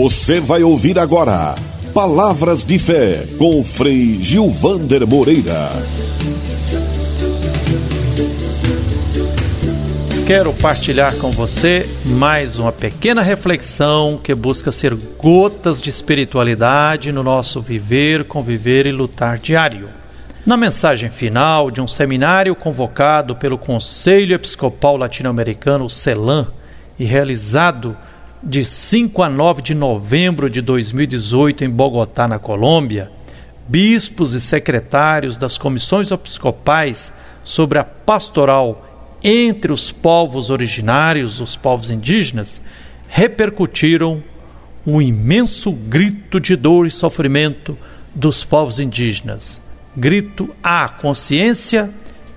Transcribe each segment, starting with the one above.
Você vai ouvir agora Palavras de Fé com Frei Gilvander Moreira. Quero partilhar com você mais uma pequena reflexão que busca ser gotas de espiritualidade no nosso viver, conviver e lutar diário. Na mensagem final de um seminário convocado pelo Conselho Episcopal Latino-Americano, CELAM, e realizado de 5 a 9 de novembro de 2018 em Bogotá, na Colômbia, bispos e secretários das comissões episcopais sobre a pastoral entre os povos originários, os povos indígenas, repercutiram um imenso grito de dor e sofrimento dos povos indígenas, grito à consciência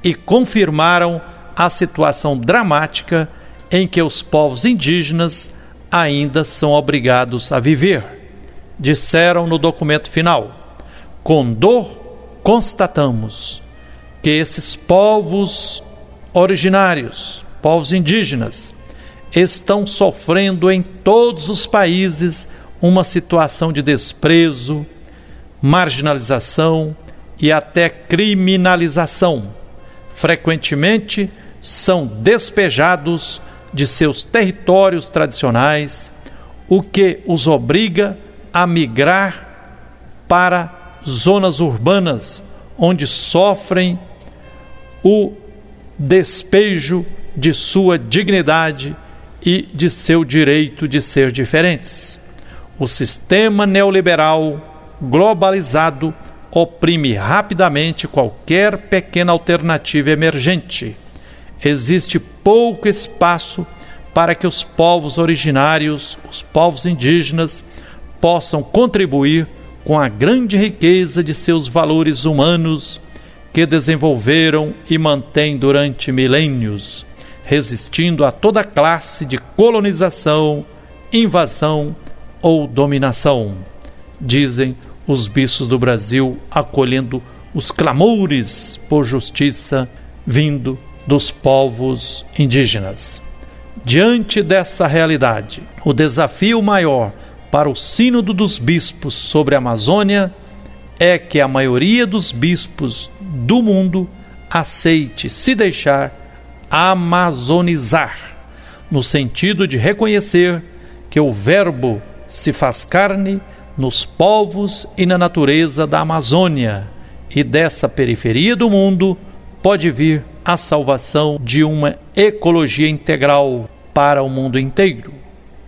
e confirmaram a situação dramática em que os povos indígenas ainda são obrigados a viver. Disseram no documento final: com dor constatamos que esses povos originários, povos indígenas, estão sofrendo em todos os países uma situação de desprezo, marginalização e até criminalização. Frequentemente são despejados de seus territórios tradicionais, o que os obriga a migrar para zonas urbanas, onde sofrem o despejo de sua dignidade e de seu direito de ser diferentes. O sistema neoliberal globalizado oprime rapidamente qualquer pequena alternativa emergente existe pouco espaço para que os povos originários, os povos indígenas, possam contribuir com a grande riqueza de seus valores humanos que desenvolveram e mantêm durante milênios, resistindo a toda classe de colonização, invasão ou dominação. Dizem os bispos do Brasil acolhendo os clamores por justiça vindo dos povos indígenas. Diante dessa realidade, o desafio maior para o Sínodo dos Bispos sobre a Amazônia é que a maioria dos bispos do mundo aceite se deixar amazonizar, no sentido de reconhecer que o Verbo se faz carne nos povos e na natureza da Amazônia e dessa periferia do mundo pode vir a salvação de uma ecologia integral para o mundo inteiro,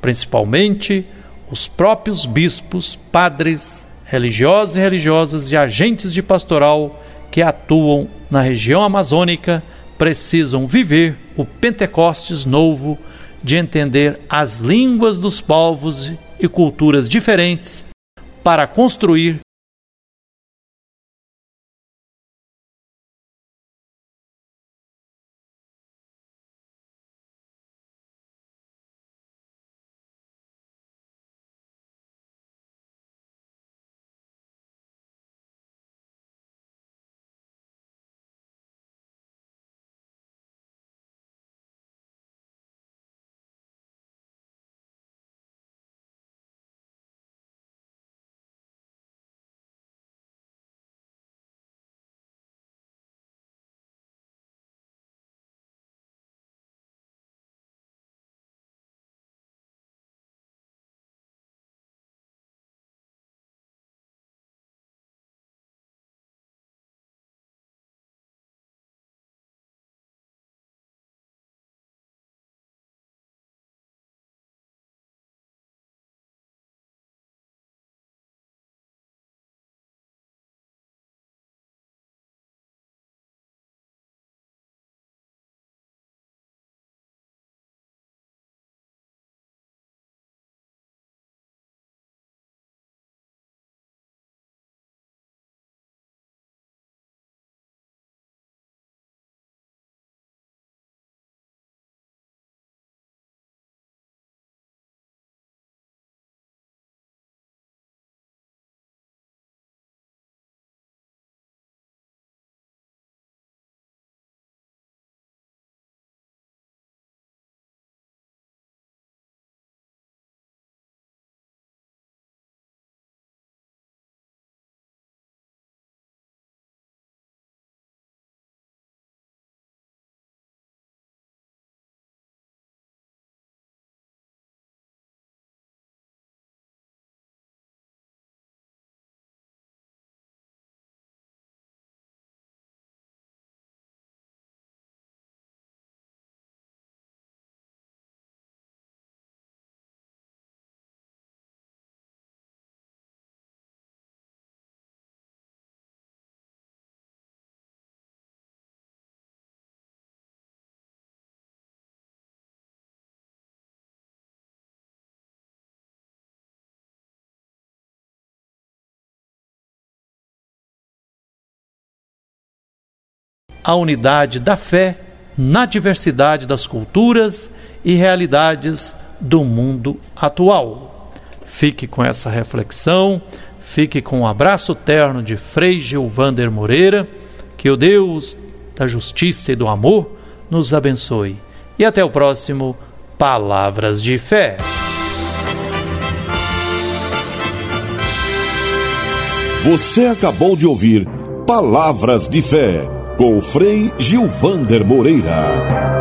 principalmente os próprios bispos, padres, religiosos e religiosas e agentes de pastoral que atuam na região amazônica precisam viver o Pentecostes novo de entender as línguas dos povos e culturas diferentes para construir a unidade da fé na diversidade das culturas e realidades do mundo atual. Fique com essa reflexão, fique com o um abraço terno de Frei Gilvander Moreira, que o Deus da justiça e do amor nos abençoe. E até o próximo Palavras de Fé. Você acabou de ouvir Palavras de Fé com Frei Gilvander Moreira.